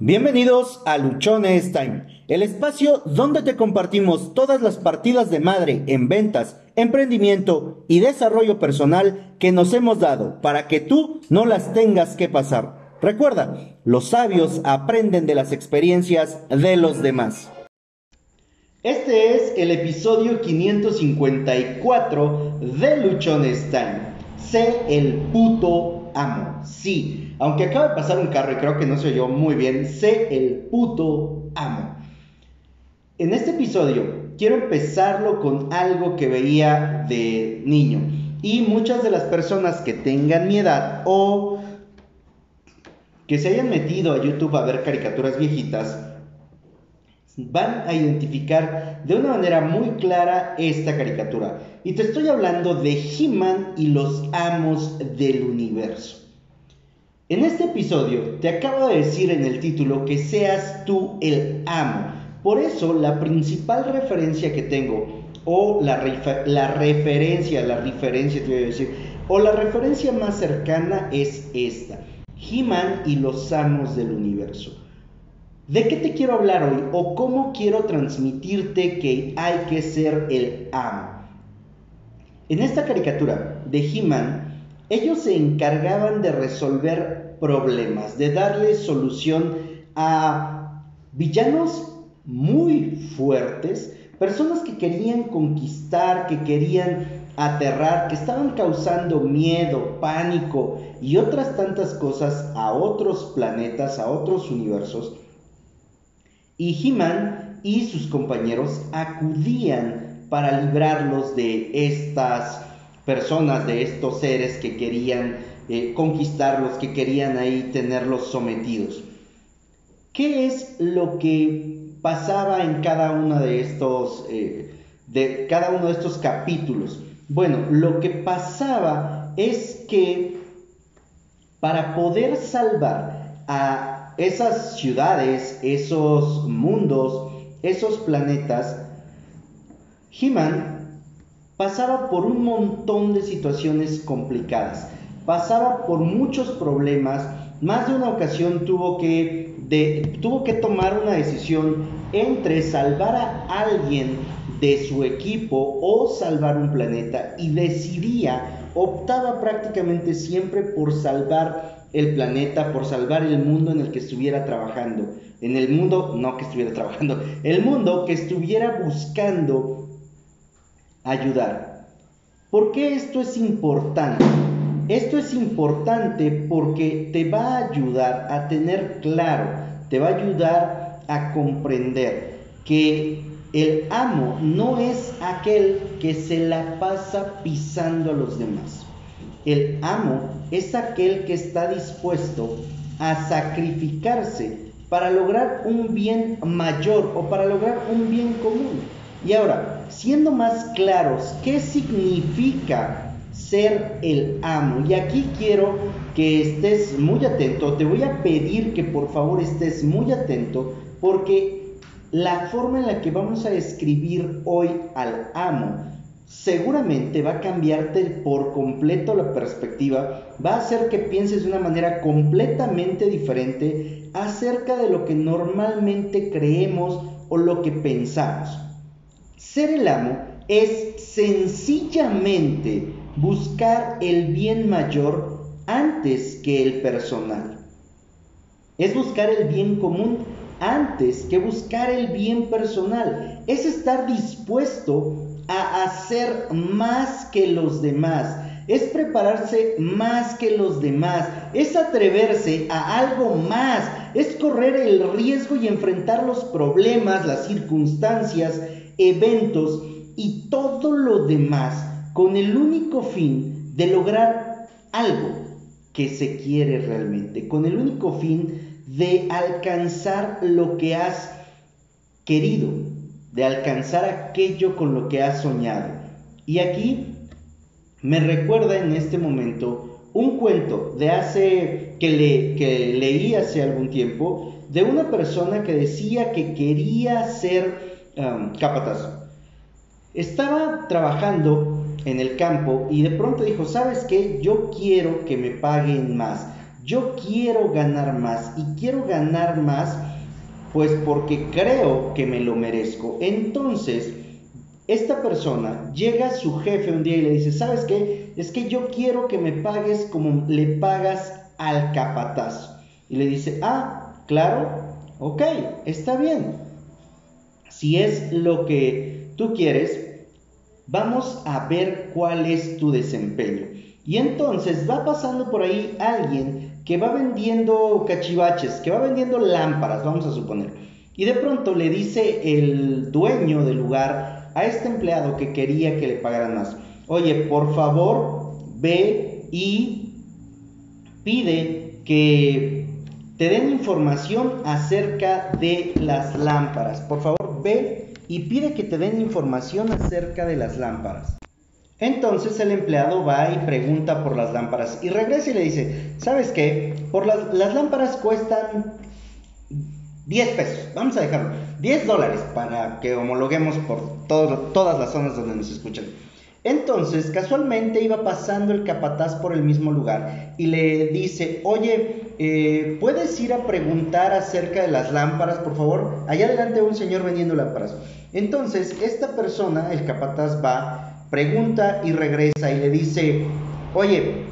Bienvenidos a Luchones Time, el espacio donde te compartimos todas las partidas de madre en ventas, emprendimiento y desarrollo personal que nos hemos dado para que tú no las tengas que pasar. Recuerda, los sabios aprenden de las experiencias de los demás. Este es el episodio 554 de Luchones Time. Sé el puto amo. Sí, aunque acaba de pasar un carro y creo que no se oyó muy bien, sé el puto amo. En este episodio quiero empezarlo con algo que veía de niño. Y muchas de las personas que tengan mi edad o que se hayan metido a YouTube a ver caricaturas viejitas, van a identificar de una manera muy clara esta caricatura. Y te estoy hablando de He-Man y los amos del universo. En este episodio te acabo de decir en el título que seas tú el amo. Por eso la principal referencia que tengo, o la, la referencia, la referencia te voy a decir, o la referencia más cercana es esta. He-Man y los amos del universo. ¿De qué te quiero hablar hoy? ¿O cómo quiero transmitirte que hay que ser el amo? En esta caricatura de He-Man, ellos se encargaban de resolver problemas, de darle solución a villanos muy fuertes, personas que querían conquistar, que querían aterrar, que estaban causando miedo, pánico y otras tantas cosas a otros planetas, a otros universos. Y He-Man y sus compañeros acudían para librarlos de estas personas, de estos seres que querían eh, conquistarlos, que querían ahí tenerlos sometidos. ¿Qué es lo que pasaba en cada uno de estos, eh, de cada uno de estos capítulos? Bueno, lo que pasaba es que para poder salvar a esas ciudades, esos mundos, esos planetas, He-Man pasaba por un montón de situaciones complicadas, pasaba por muchos problemas, más de una ocasión tuvo que, tuvo que tomar una decisión entre salvar a alguien de su equipo o salvar un planeta y decidía, optaba prácticamente siempre por salvar el planeta, por salvar el mundo en el que estuviera trabajando. En el mundo, no que estuviera trabajando, el mundo que estuviera buscando ayudar. ¿Por qué esto es importante? Esto es importante porque te va a ayudar a tener claro, te va a ayudar a comprender que el amo no es aquel que se la pasa pisando a los demás. El amo es aquel que está dispuesto a sacrificarse para lograr un bien mayor o para lograr un bien común. Y ahora, siendo más claros, ¿qué significa ser el amo? Y aquí quiero que estés muy atento, te voy a pedir que por favor estés muy atento, porque la forma en la que vamos a escribir hoy al amo seguramente va a cambiarte por completo la perspectiva, va a hacer que pienses de una manera completamente diferente acerca de lo que normalmente creemos o lo que pensamos. Ser el amo es sencillamente buscar el bien mayor antes que el personal. Es buscar el bien común antes que buscar el bien personal. Es estar dispuesto a hacer más que los demás. Es prepararse más que los demás. Es atreverse a algo más. Es correr el riesgo y enfrentar los problemas, las circunstancias eventos y todo lo demás con el único fin de lograr algo que se quiere realmente, con el único fin de alcanzar lo que has querido, de alcanzar aquello con lo que has soñado. Y aquí me recuerda en este momento un cuento de hace que, le, que leí hace algún tiempo de una persona que decía que quería ser um, Estaba trabajando en el campo y de pronto dijo, ¿sabes qué? Yo quiero que me paguen más. yo quiero ganar más y quiero ganar más pues porque creo que me lo merezco. Entonces, esta persona llega a su jefe un día y le dice, ¿sabes qué? Es que yo quiero que me pagues como le pagas al capataz. Y le dice, ah, claro, ok, está bien. Si es lo que tú quieres, vamos a ver cuál es tu desempeño. Y entonces va pasando por ahí alguien que va vendiendo cachivaches, que va vendiendo lámparas, vamos a suponer. Y de pronto le dice el dueño del lugar a este empleado que quería que le pagaran más, oye, por favor, ve y pide que te den información acerca de las lámparas. Por favor, ve y pide que te den información acerca de las lámparas. Entonces el empleado va y pregunta por las lámparas y regresa y le dice, ¿sabes qué? Por las, lámparas cuestan 10 pesos, vamos a dejarlo, 10 dólares para que homologuemos por todas las zonas donde nos escuchan. Entonces, casualmente iba pasando el capataz por el mismo lugar y le dice, oye, eh, ¿puedes ir a preguntar acerca de las lámparas, por favor? Allá adelante un señor vendiendo lámparas. Entonces, esta persona, el capataz, va pregunta y regresa y le dice, oye,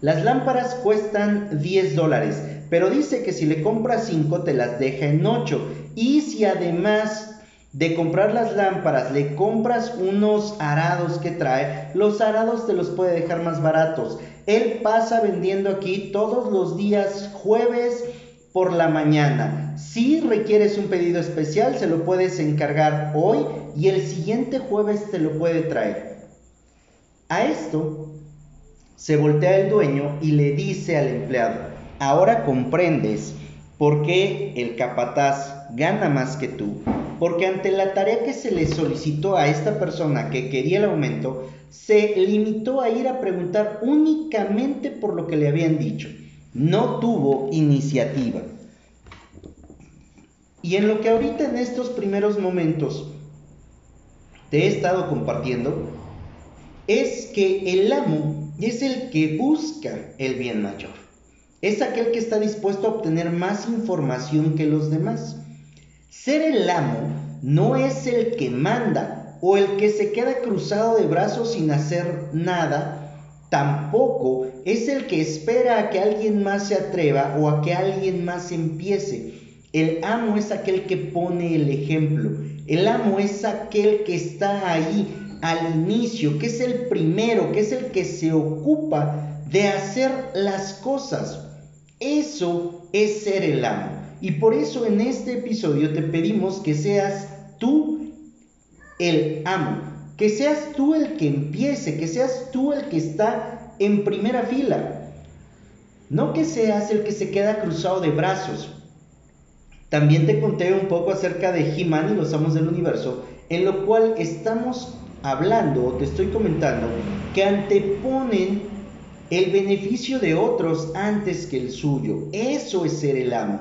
las lámparas cuestan 10 dólares, pero dice que si le compras 5 te las deja en 8. Y si además de comprar las lámparas le compras unos arados que trae, los arados te los puede dejar más baratos. Él pasa vendiendo aquí todos los días jueves por la mañana. Si requieres un pedido especial, se lo puedes encargar hoy y el siguiente jueves te lo puede traer. A esto se voltea el dueño y le dice al empleado, ahora comprendes por qué el capataz gana más que tú, porque ante la tarea que se le solicitó a esta persona que quería el aumento, se limitó a ir a preguntar únicamente por lo que le habían dicho. No tuvo iniciativa. Y en lo que ahorita en estos primeros momentos te he estado compartiendo, es que el amo es el que busca el bien mayor. Es aquel que está dispuesto a obtener más información que los demás. Ser el amo no es el que manda o el que se queda cruzado de brazos sin hacer nada, tampoco es el que espera a que alguien más se atreva o a que alguien más empiece. El amo es aquel que pone el ejemplo. El amo es aquel que está ahí al inicio, que es el primero, que es el que se ocupa de hacer las cosas. Eso es ser el amo. Y por eso en este episodio te pedimos que seas tú el amo, que seas tú el que empiece, que seas tú el que está en primera fila. No que seas el que se queda cruzado de brazos, también te conté un poco acerca de He-Man y los amos del universo, en lo cual estamos hablando, o te estoy comentando, que anteponen el beneficio de otros antes que el suyo. Eso es ser el amo.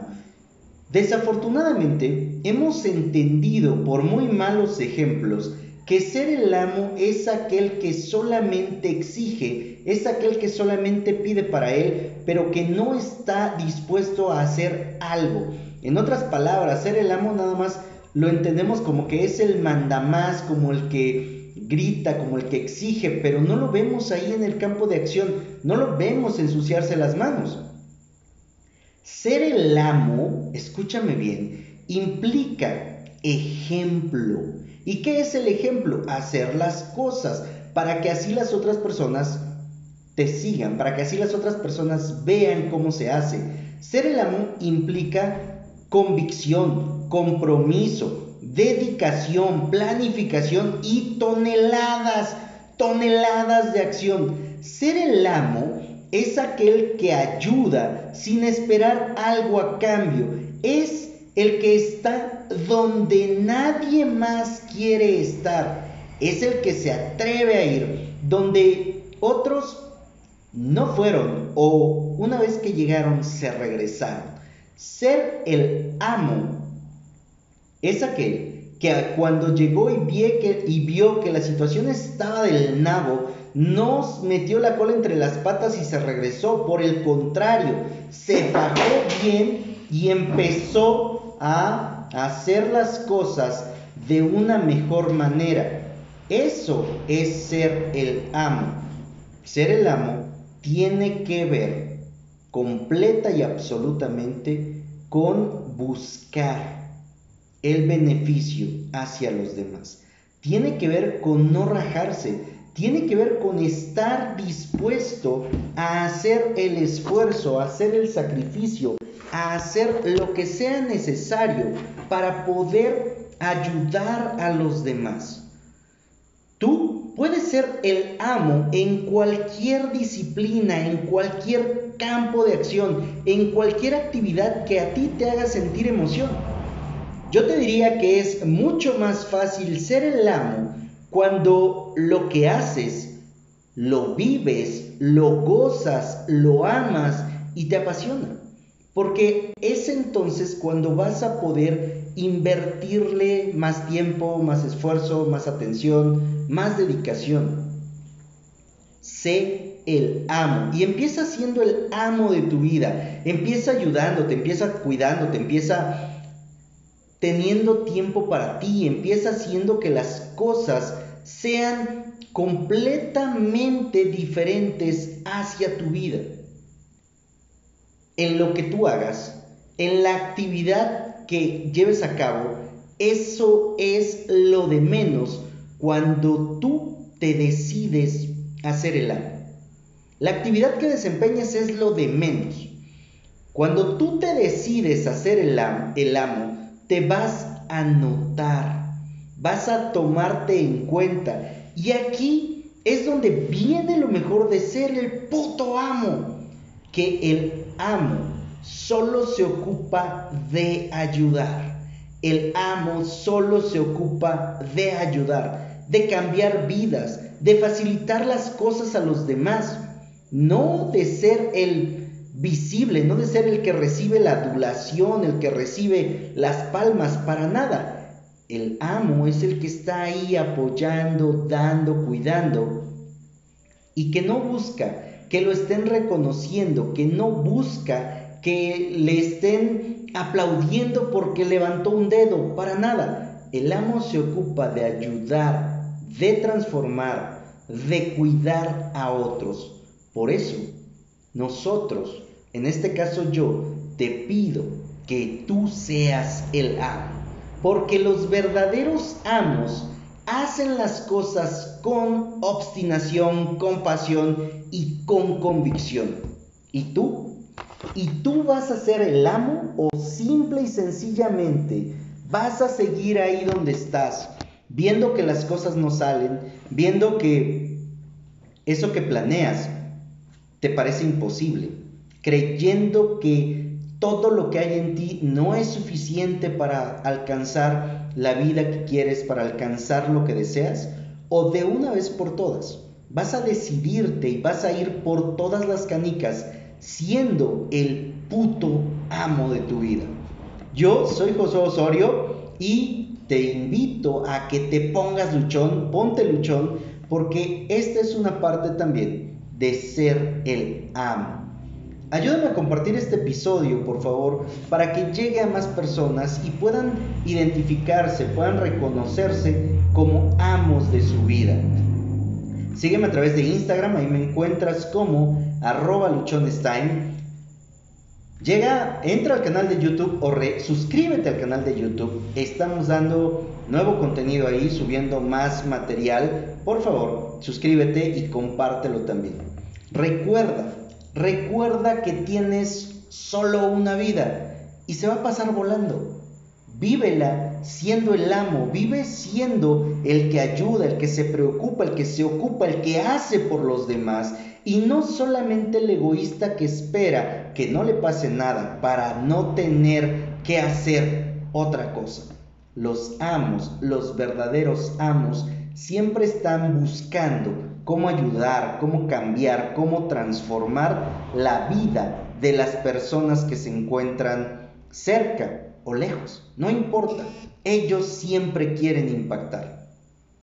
Desafortunadamente, hemos entendido por muy malos ejemplos que ser el amo es aquel que solamente exige, es aquel que solamente pide para él, pero que no está dispuesto a hacer algo. En otras palabras, ser el amo nada más lo entendemos como que es el mandamás, como el que grita, como el que exige, pero no lo vemos ahí en el campo de acción, no lo vemos ensuciarse las manos. Ser el amo, escúchame bien, implica ejemplo. ¿Y qué es el ejemplo? Hacer las cosas para que así las otras personas te sigan, para que así las otras personas vean cómo se hace. Ser el amo implica convicción, compromiso, dedicación, planificación y toneladas, toneladas de acción. Ser el amo es aquel que ayuda sin esperar algo a cambio. Es el que está donde nadie más quiere estar. Es el que se atreve a ir donde otros no fueron o una vez que llegaron se regresaron. Ser el amo es aquel que cuando llegó y, vio que la situación estaba del nabo, no metió la cola entre las patas y se regresó. Por el contrario, se bajó bien y empezó a hacer las cosas de una mejor manera. Eso es ser el amo. Ser el amo tiene que ver completa y absolutamente con buscar el beneficio hacia los demás. Tiene que ver con no rajarse, tiene que ver con estar dispuesto a hacer el esfuerzo, a hacer el sacrificio, a hacer lo que sea necesario para poder ayudar a los demás. Tú puedes ser el amo en cualquier disciplina, en cualquier campo de acción, en cualquier actividad que a ti te haga sentir emoción. Yo te diría que es mucho más fácil ser el amo cuando lo que haces lo vives, lo gozas, lo amas y te apasiona. Porque es entonces cuando vas a poder invertirle más tiempo, más esfuerzo, más atención, más dedicación. Sé el amo y empieza siendo el amo de tu vida. Empieza ayudándote, empieza cuidándote, empieza teniendo tiempo para ti, empieza haciendo que las cosas sean completamente diferentes hacia tu vida en lo que tú hagas, en la actividad que lleves a cabo, eso es lo de menos cuando tú te decides hacer el amo. La actividad que desempeñes es lo de menos. Cuando tú te decides hacer el el amo, te vas a notar, vas a tomarte en cuenta. Y aquí es donde viene lo mejor de ser el puto amo que el amo solo se ocupa de ayudar. El amo solo se ocupa de ayudar, de cambiar vidas, de facilitar las cosas a los demás, no de ser el visible, no de ser el que recibe la adulación, el que recibe las palmas, para nada. El amo es el que está ahí apoyando, dando, cuidando y que no busca que lo estén reconociendo, que no busca que le estén aplaudiendo porque levantó un dedo, para nada. El amo se ocupa de ayudar, de transformar, de cuidar a otros. Por eso, nosotros, en este caso yo, te pido que tú seas el amo. Porque los verdaderos amos hacen las cosas con obstinación, con pasión y con convicción. ¿Y tú? ¿Y tú vas a ser el amo o simple y sencillamente vas a seguir ahí donde estás, viendo que las cosas no salen, viendo que eso que planeas te parece imposible, creyendo que todo lo que hay en ti no es suficiente para alcanzar la vida que quieres para alcanzar lo que deseas? ¿O de una vez por todas vas a decidirte y vas a ir por todas las canicas siendo el puto amo de tu vida? Yo soy José Osorio y te invito a que te pongas luchón, ponte luchón, porque esta es una parte también de ser el amo. Ayúdame a compartir este episodio, por favor, para que llegue a más personas y puedan identificarse, puedan reconocerse como amos de su vida. Sígueme a través de Instagram, ahí me encuentras como arroba luchonestime. Llega, entra al canal de YouTube o suscríbete al canal de YouTube. Estamos dando nuevo contenido ahí, subiendo más material. Por favor, suscríbete y compártelo también. Recuerda, Recuerda que tienes solo una vida y se va a pasar volando. Vívela siendo el amo, vive siendo el que ayuda, el que se preocupa, el que se ocupa, el que hace por los demás y no solamente el egoísta que espera que no le pase nada para no tener que hacer otra cosa. Los amos, los verdaderos amos, siempre están buscando cómo ayudar, cómo cambiar, cómo transformar la vida de las personas que se encuentran cerca o lejos, no importa. Ellos siempre quieren impactar.